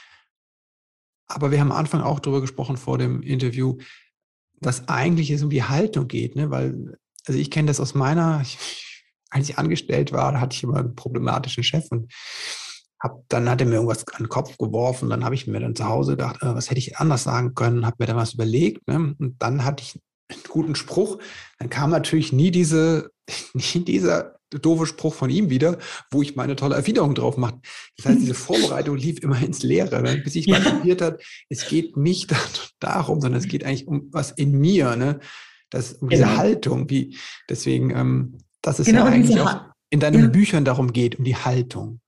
Aber wir haben am Anfang auch darüber gesprochen vor dem Interview, dass eigentlich es um die Haltung geht, ne? weil, also ich kenne das aus meiner, ich, als ich angestellt war, da hatte ich immer einen problematischen Chef und hab, dann hat er mir irgendwas an den Kopf geworfen. Dann habe ich mir dann zu Hause gedacht, äh, was hätte ich anders sagen können, habe mir dann was überlegt. Ne? Und dann hatte ich einen guten Spruch. Dann kam natürlich nie diese, nie dieser doofe Spruch von ihm wieder, wo ich meine tolle Erwiderung drauf mache. Das heißt, diese Vorbereitung lief immer ins Leere, ne? bis ich mal kapiert habe, es geht nicht darum, sondern es geht eigentlich um was in mir, ne? Das, um diese genau. Haltung, wie, deswegen, ähm, dass es genau, ja eigentlich auch in deinen ja. Büchern darum geht, um die Haltung.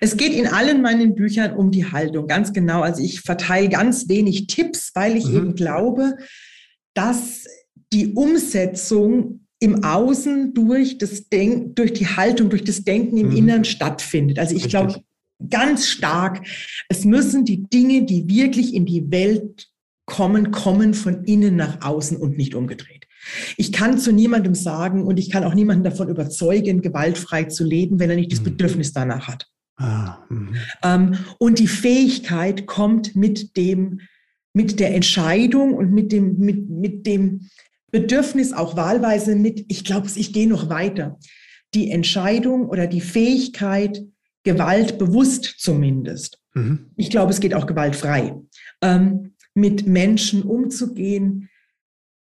Es geht in allen meinen Büchern um die Haltung, ganz genau. Also ich verteile ganz wenig Tipps, weil ich mhm. eben glaube, dass die Umsetzung im Außen durch das Denk durch die Haltung, durch das Denken im mhm. Innern stattfindet. Also ich glaube ganz stark, es müssen die Dinge, die wirklich in die Welt kommen, kommen von innen nach außen und nicht umgedreht. Ich kann zu niemandem sagen und ich kann auch niemanden davon überzeugen, gewaltfrei zu leben, wenn er nicht das mhm. Bedürfnis danach hat. Ah, mhm. ähm, und die Fähigkeit kommt mit dem, mit der Entscheidung und mit dem, mit, mit dem Bedürfnis auch wahlweise mit, ich glaube, ich gehe noch weiter. Die Entscheidung oder die Fähigkeit, Gewalt bewusst zumindest. Mhm. Ich glaube, es geht auch gewaltfrei. Ähm, mit Menschen umzugehen,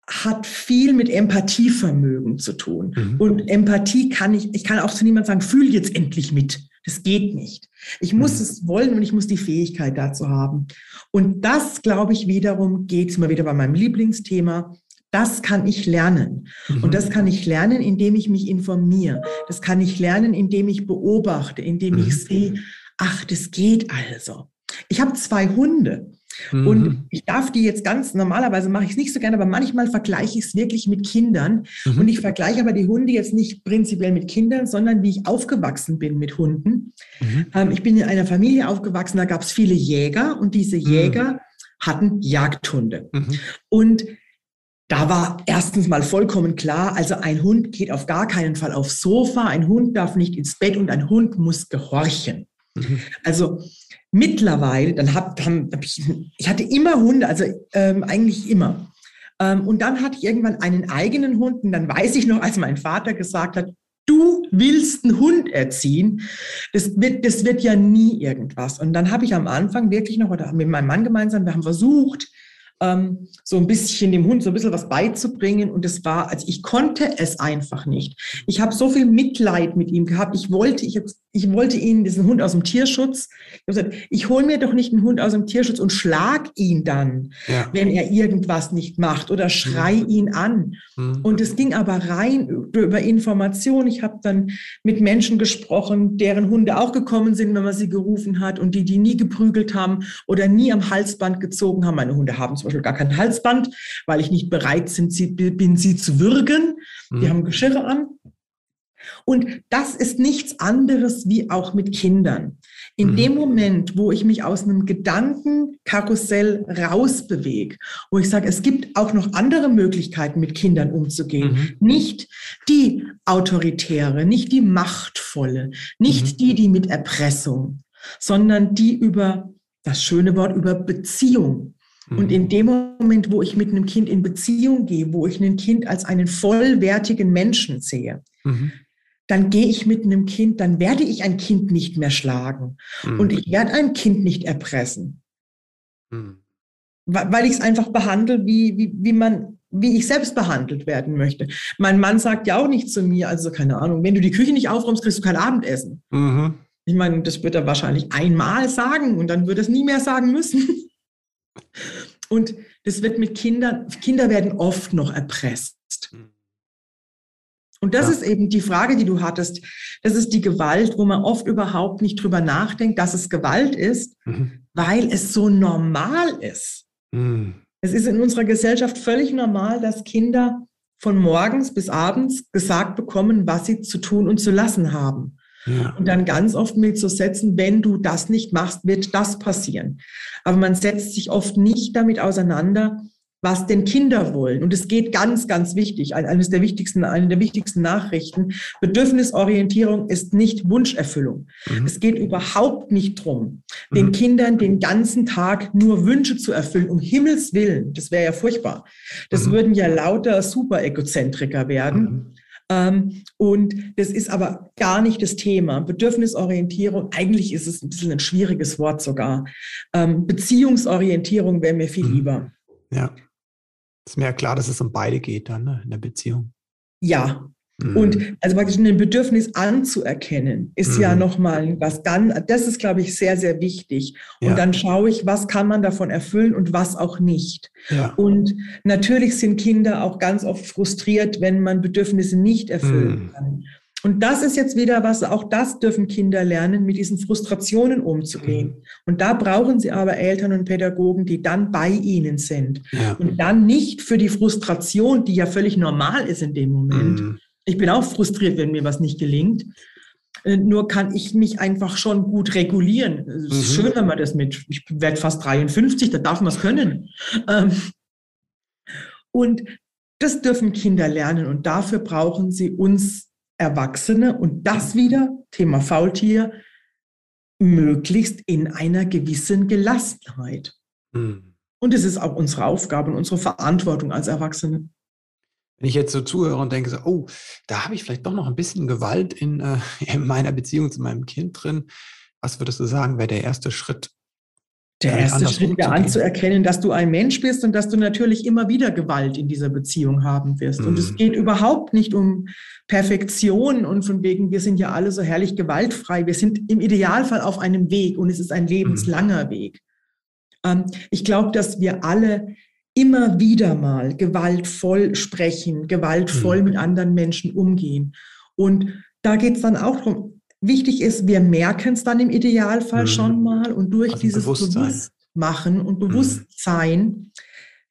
hat viel mit Empathievermögen zu tun. Mhm. Und Empathie kann ich, ich kann auch zu niemandem sagen, fühl jetzt endlich mit. Das geht nicht. Ich muss mhm. es wollen und ich muss die Fähigkeit dazu haben. Und das, glaube ich, wiederum geht es immer wieder bei meinem Lieblingsthema. Das kann ich lernen. Mhm. Und das kann ich lernen, indem ich mich informiere. Das kann ich lernen, indem ich beobachte, indem mhm. ich sehe, ach, das geht also. Ich habe zwei Hunde. Mhm. Und ich darf die jetzt ganz, normalerweise mache ich es nicht so gerne, aber manchmal vergleiche ich es wirklich mit Kindern. Mhm. Und ich vergleiche aber die Hunde jetzt nicht prinzipiell mit Kindern, sondern wie ich aufgewachsen bin mit Hunden. Mhm. Ähm, ich bin in einer Familie aufgewachsen, da gab es viele Jäger und diese mhm. Jäger hatten Jagdhunde. Mhm. Und da war erstens mal vollkommen klar, also ein Hund geht auf gar keinen Fall aufs Sofa, ein Hund darf nicht ins Bett und ein Hund muss gehorchen. Mhm. Also Mittlerweile, dann hab, hab ich, ich hatte immer Hunde, also ähm, eigentlich immer. Ähm, und dann hatte ich irgendwann einen eigenen Hund und dann weiß ich noch, als mein Vater gesagt hat, du willst einen Hund erziehen, das wird, das wird ja nie irgendwas. Und dann habe ich am Anfang wirklich noch, oder mit meinem Mann gemeinsam, wir haben versucht, ähm, so ein bisschen dem Hund so ein bisschen was beizubringen. Und es war, also ich konnte es einfach nicht. Ich habe so viel Mitleid mit ihm gehabt. Ich wollte, ich, ich wollte ihn, diesen Hund aus dem Tierschutz, ich habe gesagt, ich hole mir doch nicht einen Hund aus dem Tierschutz und schlag ihn dann, ja. wenn er irgendwas nicht macht oder schrei mhm. ihn an. Mhm. Und es ging aber rein über Information. Ich habe dann mit Menschen gesprochen, deren Hunde auch gekommen sind, wenn man sie gerufen hat und die, die nie geprügelt haben oder nie am Halsband gezogen haben. Meine Hunde haben zum Beispiel gar kein Halsband, weil ich nicht bereit sind, sie, bin, sie zu würgen. Mhm. Die haben Geschirre an. Und das ist nichts anderes wie auch mit Kindern. In mhm. dem Moment, wo ich mich aus einem Gedankenkarussell rausbewege, wo ich sage, es gibt auch noch andere Möglichkeiten, mit Kindern umzugehen, mhm. nicht die autoritäre, nicht die machtvolle, nicht mhm. die, die mit Erpressung, sondern die über das schöne Wort über Beziehung und in mhm. dem Moment, wo ich mit einem Kind in Beziehung gehe, wo ich ein Kind als einen vollwertigen Menschen sehe, mhm. Dann gehe ich mit einem Kind, dann werde ich ein Kind nicht mehr schlagen. Mhm. Und ich werde ein Kind nicht erpressen. Mhm. Weil ich es einfach behandle, wie, wie, wie man, wie ich selbst behandelt werden möchte. Mein Mann sagt ja auch nicht zu mir, also keine Ahnung, wenn du die Küche nicht aufräumst, kriegst du kein Abendessen. Mhm. Ich meine, das wird er wahrscheinlich einmal sagen und dann wird er es nie mehr sagen müssen. Und das wird mit Kindern, Kinder werden oft noch erpresst. Mhm. Und das ja. ist eben die Frage, die du hattest. Das ist die Gewalt, wo man oft überhaupt nicht drüber nachdenkt, dass es Gewalt ist, mhm. weil es so normal ist. Mhm. Es ist in unserer Gesellschaft völlig normal, dass Kinder von morgens bis abends gesagt bekommen, was sie zu tun und zu lassen haben. Ja. Und dann ganz oft mitzusetzen, wenn du das nicht machst, wird das passieren. Aber man setzt sich oft nicht damit auseinander, was denn Kinder wollen. Und es geht ganz, ganz wichtig, eines der wichtigsten, eine der wichtigsten Nachrichten. Bedürfnisorientierung ist nicht Wunscherfüllung. Mhm. Es geht überhaupt nicht drum, mhm. den Kindern den ganzen Tag nur Wünsche zu erfüllen, um Himmels Willen. Das wäre ja furchtbar. Das mhm. würden ja lauter Super-Egozentriker werden. Mhm. Ähm, und das ist aber gar nicht das Thema. Bedürfnisorientierung, eigentlich ist es ein bisschen ein schwieriges Wort sogar. Ähm, Beziehungsorientierung wäre mir viel mhm. lieber. Ja. Ist mir ja klar, dass es um beide geht dann ne, in der Beziehung. Ja. Mhm. Und also praktisch ein Bedürfnis anzuerkennen, ist mhm. ja nochmal was dann, das ist, glaube ich, sehr, sehr wichtig. Und ja. dann schaue ich, was kann man davon erfüllen und was auch nicht. Ja. Und natürlich sind Kinder auch ganz oft frustriert, wenn man Bedürfnisse nicht erfüllen mhm. kann. Und das ist jetzt wieder was, auch das dürfen Kinder lernen, mit diesen Frustrationen umzugehen. Mhm. Und da brauchen sie aber Eltern und Pädagogen, die dann bei ihnen sind. Ja. Und dann nicht für die Frustration, die ja völlig normal ist in dem Moment. Mhm. Ich bin auch frustriert, wenn mir was nicht gelingt. Äh, nur kann ich mich einfach schon gut regulieren. Es ist mhm. schön, wenn man das mit, ich werde fast 53, da darf man es können. Ähm, und das dürfen Kinder lernen und dafür brauchen sie uns Erwachsene und das wieder, Thema Faultier, möglichst in einer gewissen Gelassenheit. Mhm. Und es ist auch unsere Aufgabe und unsere Verantwortung als Erwachsene. Wenn ich jetzt so zuhöre und denke, so, oh, da habe ich vielleicht doch noch ein bisschen Gewalt in, äh, in meiner Beziehung zu meinem Kind drin, was würdest du sagen, wäre der erste Schritt, der erste Schritt wäre anzuerkennen, dass du ein Mensch bist und dass du natürlich immer wieder Gewalt in dieser Beziehung haben wirst. Mhm. Und es mhm. geht überhaupt nicht um Perfektion und von wegen, wir sind ja alle so herrlich gewaltfrei. Wir sind im Idealfall auf einem Weg und es ist ein lebenslanger mhm. Weg. Ähm, ich glaube, dass wir alle immer wieder mal gewaltvoll sprechen, gewaltvoll mhm. mit anderen Menschen umgehen. Und da geht es dann auch darum, Wichtig ist, wir merken es dann im Idealfall mhm. schon mal und durch also dieses. Bewusstmachen und mhm. Bewusstsein mhm.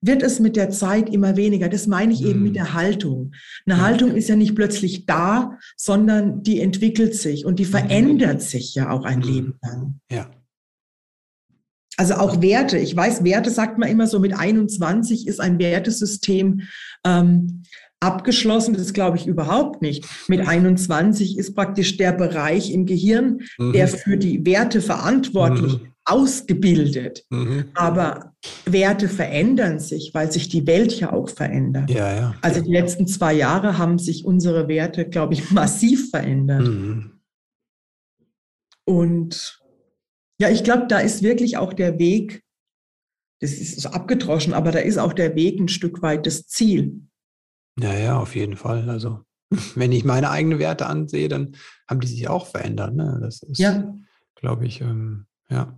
wird es mit der Zeit immer weniger. Das meine ich mhm. eben mit mhm. der Haltung. Eine ja. Haltung ist ja nicht plötzlich da, sondern die entwickelt sich und die mhm. verändert sich ja auch ein Leben lang. Ja. Also auch Werte. Ich weiß, Werte sagt man immer so mit 21 ist ein Wertesystem. Ähm, Abgeschlossen ist, glaube ich, überhaupt nicht. Mit 21 ist praktisch der Bereich im Gehirn, mhm. der für die Werte verantwortlich mhm. ausgebildet. Mhm. Aber Werte verändern sich, weil sich die Welt ja auch verändert. Ja, ja. Also die letzten zwei Jahre haben sich unsere Werte, glaube ich, massiv verändert. Mhm. Und ja, ich glaube, da ist wirklich auch der Weg, das ist so abgedroschen, aber da ist auch der Weg ein Stück weit das Ziel. Ja, ja, auf jeden Fall. Also, wenn ich meine eigenen Werte ansehe, dann haben die sich auch verändert. Ne? Das ist, ja. glaube ich, ähm, ja.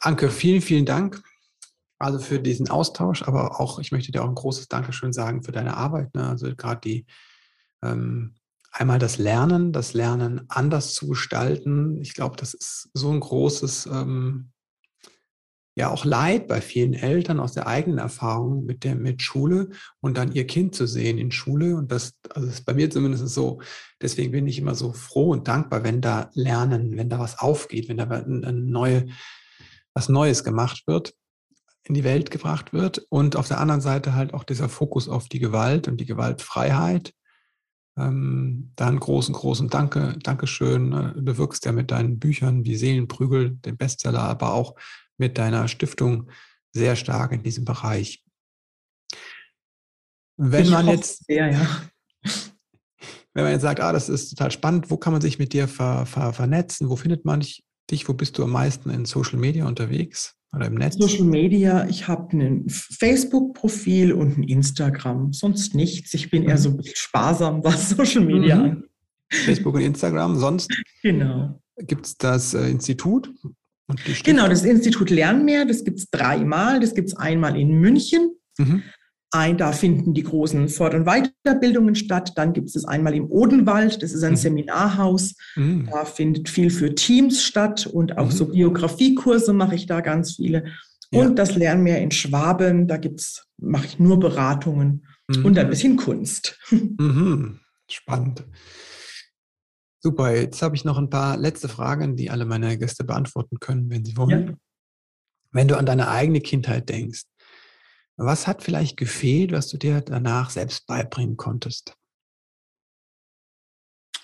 Anke, vielen, vielen Dank. Also für diesen Austausch, aber auch, ich möchte dir auch ein großes Dankeschön sagen für deine Arbeit. Ne? Also gerade die, ähm, einmal das Lernen, das Lernen anders zu gestalten. Ich glaube, das ist so ein großes ähm, ja auch Leid bei vielen Eltern aus der eigenen Erfahrung mit der mit Schule und dann ihr Kind zu sehen in Schule. Und das also ist bei mir zumindest so. Deswegen bin ich immer so froh und dankbar wenn da lernen wenn da was aufgeht wenn da eine neue was Neues gemacht wird in die Welt gebracht wird. Und auf der anderen Seite halt auch dieser Fokus auf die Gewalt und die Gewaltfreiheit ähm, da einen großen, großen Danke, Dankeschön. Du wirkst ja mit deinen Büchern wie Seelenprügel, dem Bestseller, aber auch mit deiner Stiftung sehr stark in diesem Bereich. Wenn ich man jetzt, sehr, ja. wenn man jetzt sagt, ah, das ist total spannend, wo kann man sich mit dir ver, ver, vernetzen? Wo findet man dich? Wo bist du am meisten in Social Media unterwegs oder im Netz? Social Media, ich habe ein Facebook-Profil und ein Instagram, sonst nichts. Ich bin mhm. eher so sparsam, was Social Media mhm. Facebook und Instagram, sonst? Genau. gibt es das äh, Institut. genau, das Institut Lernmeer, das gibt es dreimal. Das gibt es einmal in München. Mhm. Ein, da finden die großen Fort- und Weiterbildungen statt. Dann gibt es einmal im Odenwald, das ist ein mhm. Seminarhaus. Mhm. Da findet viel für Teams statt und auch mhm. so Biografiekurse mache ich da ganz viele. Und ja. das Lernmeer in Schwaben, da gibt's, mache ich nur Beratungen mhm. und ein bisschen Kunst. Mhm. Spannend. Super, jetzt habe ich noch ein paar letzte Fragen, die alle meine Gäste beantworten können, wenn sie wollen. Ja. Wenn du an deine eigene Kindheit denkst, was hat vielleicht gefehlt, was du dir danach selbst beibringen konntest?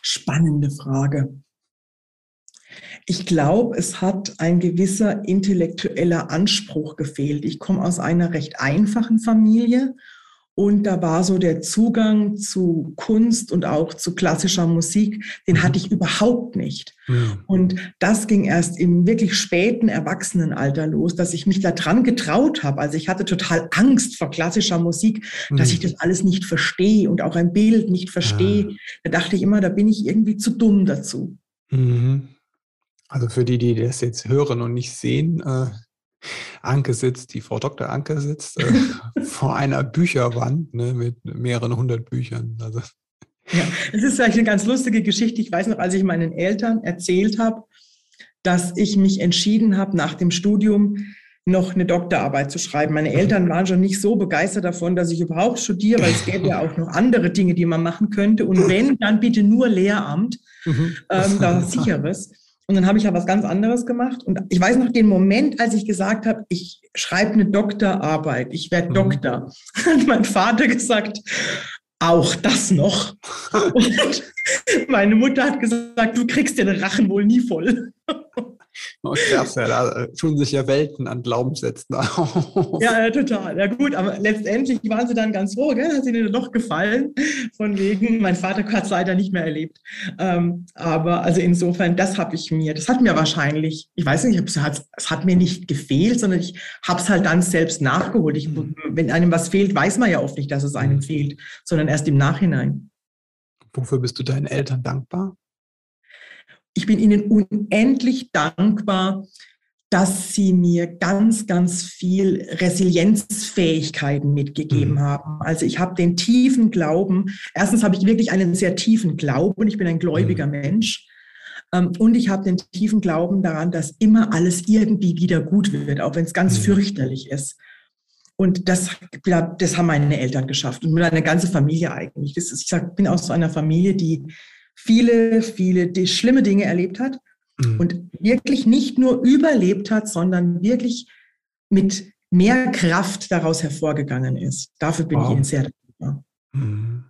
Spannende Frage. Ich glaube, es hat ein gewisser intellektueller Anspruch gefehlt. Ich komme aus einer recht einfachen Familie und da war so der Zugang zu Kunst und auch zu klassischer Musik, den mhm. hatte ich überhaupt nicht. Ja. Und das ging erst im wirklich späten Erwachsenenalter los, dass ich mich da dran getraut habe. Also ich hatte total Angst vor klassischer Musik, mhm. dass ich das alles nicht verstehe und auch ein Bild nicht verstehe. Ja. Da dachte ich immer, da bin ich irgendwie zu dumm dazu. Mhm. Also für die, die das jetzt hören und nicht sehen, äh, Anke sitzt, die Frau Dr. Anke sitzt äh, vor einer Bücherwand ne, mit mehreren hundert Büchern. Also. Ja, es ist vielleicht eine ganz lustige Geschichte. Ich weiß noch, als ich meinen Eltern erzählt habe, dass ich mich entschieden habe, nach dem Studium noch eine Doktorarbeit zu schreiben. Meine. Eltern waren schon nicht so begeistert davon, dass ich überhaupt studiere, weil es gäbe ja auch noch andere Dinge, die man machen könnte. Und wenn, dann bitte nur Lehramt, mhm. ähm, da sicheres. Und dann habe ich ja was ganz anderes gemacht. Und ich weiß noch den Moment, als ich gesagt habe, ich schreibe eine Doktorarbeit, ich werde mhm. Doktor. Hat mein Vater gesagt, auch das noch. Und meine Mutter hat gesagt, du kriegst den Rachen wohl nie voll. Da tun sich ja Welten an Glaubenssätzen auf. Ja, total. Ja gut, aber letztendlich waren sie dann ganz froh, gell? hat ihnen doch gefallen. Von wegen, mein Vater hat es leider nicht mehr erlebt. Ähm, aber also insofern, das habe ich mir, das hat mir wahrscheinlich, ich weiß nicht, es hat, es hat mir nicht gefehlt, sondern ich habe es halt dann selbst nachgeholt. Ich, mhm. wenn einem was fehlt, weiß man ja oft nicht, dass es einem mhm. fehlt, sondern erst im Nachhinein. Wofür bist du deinen Eltern dankbar? Ich bin ihnen unendlich dankbar, dass sie mir ganz, ganz viel Resilienzfähigkeiten mitgegeben mhm. haben. Also ich habe den tiefen Glauben, erstens habe ich wirklich einen sehr tiefen Glauben, ich bin ein gläubiger mhm. Mensch. Ähm, und ich habe den tiefen Glauben daran, dass immer alles irgendwie wieder gut wird, auch wenn es ganz mhm. fürchterlich ist. Und das, das haben meine Eltern geschafft und meine ganze Familie eigentlich. Ist, ich sag, bin aus so einer Familie, die viele, viele schlimme Dinge erlebt hat mhm. und wirklich nicht nur überlebt hat, sondern wirklich mit mehr Kraft daraus hervorgegangen ist. Dafür bin wow. ich Ihnen sehr dankbar. Mhm.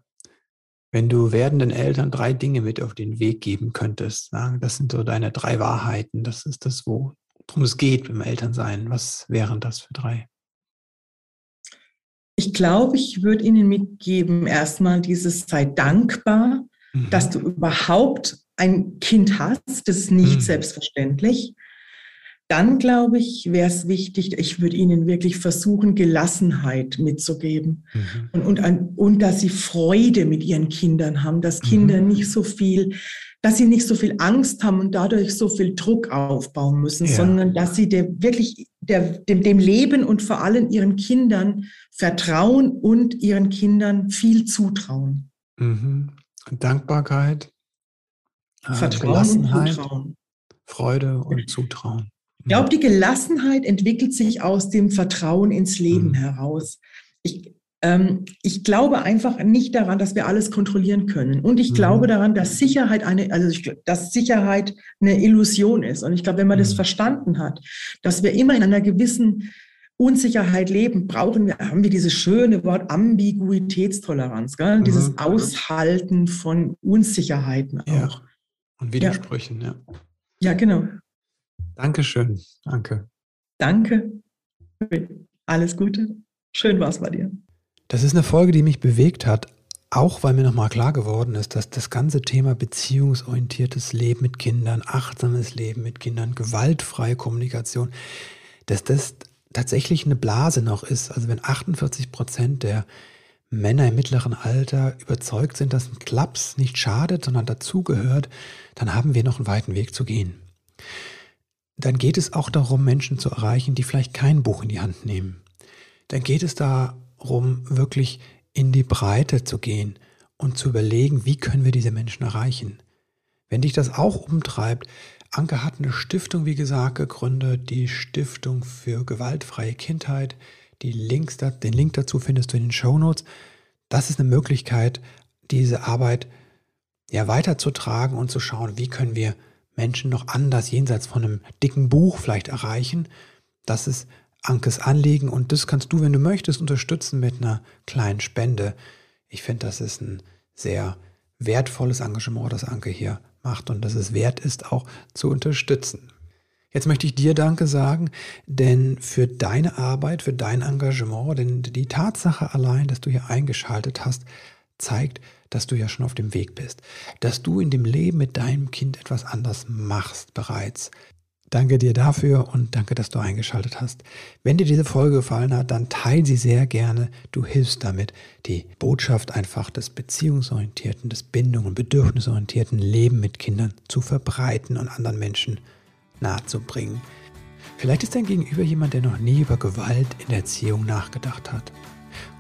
Wenn du werdenden Eltern drei Dinge mit auf den Weg geben könntest, sagen, das sind so deine drei Wahrheiten, das ist das, worum es geht beim Elternsein. Was wären das für drei? Ich glaube, ich würde Ihnen mitgeben, erstmal dieses sei dankbar mhm. dass du überhaupt ein Kind hast. Das ist nicht mhm. selbstverständlich. Dann glaube ich, wäre es wichtig, ich würde ihnen wirklich versuchen, Gelassenheit mitzugeben mhm. und, und, ein, und dass sie Freude mit ihren Kindern haben, dass Kinder mhm. nicht so viel, dass sie nicht so viel Angst haben und dadurch so viel Druck aufbauen müssen, ja. sondern dass sie der, wirklich der, dem, dem Leben und vor allem ihren Kindern vertrauen und ihren Kindern viel zutrauen. Mhm. Dankbarkeit, äh, Vertrauen Gelassenheit, und Freude und Zutrauen. Ich glaube, die Gelassenheit entwickelt sich aus dem Vertrauen ins Leben mhm. heraus. Ich, ähm, ich glaube einfach nicht daran, dass wir alles kontrollieren können. Und ich mhm. glaube daran, dass Sicherheit eine, also ich, dass Sicherheit eine Illusion ist. Und ich glaube, wenn man mhm. das verstanden hat, dass wir immer in einer gewissen Unsicherheit leben, brauchen wir, haben wir dieses schöne Wort Ambiguitätstoleranz, gell? Mhm. dieses Aushalten von Unsicherheiten auch. Ja. Und Widersprüchen, ja. ja. Ja, genau. Dankeschön. Danke. Danke. Alles Gute. Schön war es bei dir. Das ist eine Folge, die mich bewegt hat, auch weil mir nochmal klar geworden ist, dass das ganze Thema beziehungsorientiertes Leben mit Kindern, achtsames Leben mit Kindern, gewaltfreie Kommunikation, dass das tatsächlich eine Blase noch ist. Also wenn 48 Prozent der Männer im mittleren Alter überzeugt sind, dass ein Klaps nicht schadet, sondern dazugehört, dann haben wir noch einen weiten Weg zu gehen. Dann geht es auch darum, Menschen zu erreichen, die vielleicht kein Buch in die Hand nehmen. Dann geht es darum, wirklich in die Breite zu gehen und zu überlegen, wie können wir diese Menschen erreichen. Wenn dich das auch umtreibt, Anke hat eine Stiftung, wie gesagt, gegründet, die Stiftung für gewaltfreie Kindheit. Die Links, den Link dazu findest du in den Show Notes. Das ist eine Möglichkeit, diese Arbeit ja weiterzutragen und zu schauen, wie können wir Menschen noch anders jenseits von einem dicken Buch vielleicht erreichen. Das ist Ankes Anliegen und das kannst du, wenn du möchtest, unterstützen mit einer kleinen Spende. Ich finde, das ist ein sehr wertvolles Engagement, das Anke hier macht und dass es wert ist, auch zu unterstützen. Jetzt möchte ich dir Danke sagen, denn für deine Arbeit, für dein Engagement, denn die Tatsache allein, dass du hier eingeschaltet hast, zeigt, dass du ja schon auf dem Weg bist, dass du in dem Leben mit deinem Kind etwas anders machst bereits. Danke dir dafür und danke, dass du eingeschaltet hast. Wenn dir diese Folge gefallen hat, dann teile sie sehr gerne. Du hilfst damit, die Botschaft einfach des beziehungsorientierten, des bindung- und bedürfnisorientierten Leben mit Kindern zu verbreiten und anderen Menschen nahezubringen. Vielleicht ist dein Gegenüber jemand, der noch nie über Gewalt in der Erziehung nachgedacht hat.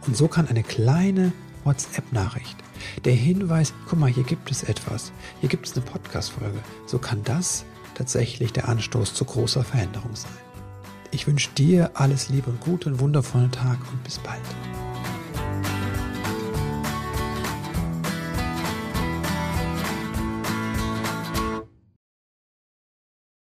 Und so kann eine kleine WhatsApp-Nachricht, der Hinweis, guck mal, hier gibt es etwas, hier gibt es eine Podcast-Folge, so kann das tatsächlich der Anstoß zu großer Veränderung sein. Ich wünsche dir alles Liebe und Gute, einen wundervollen Tag und bis bald.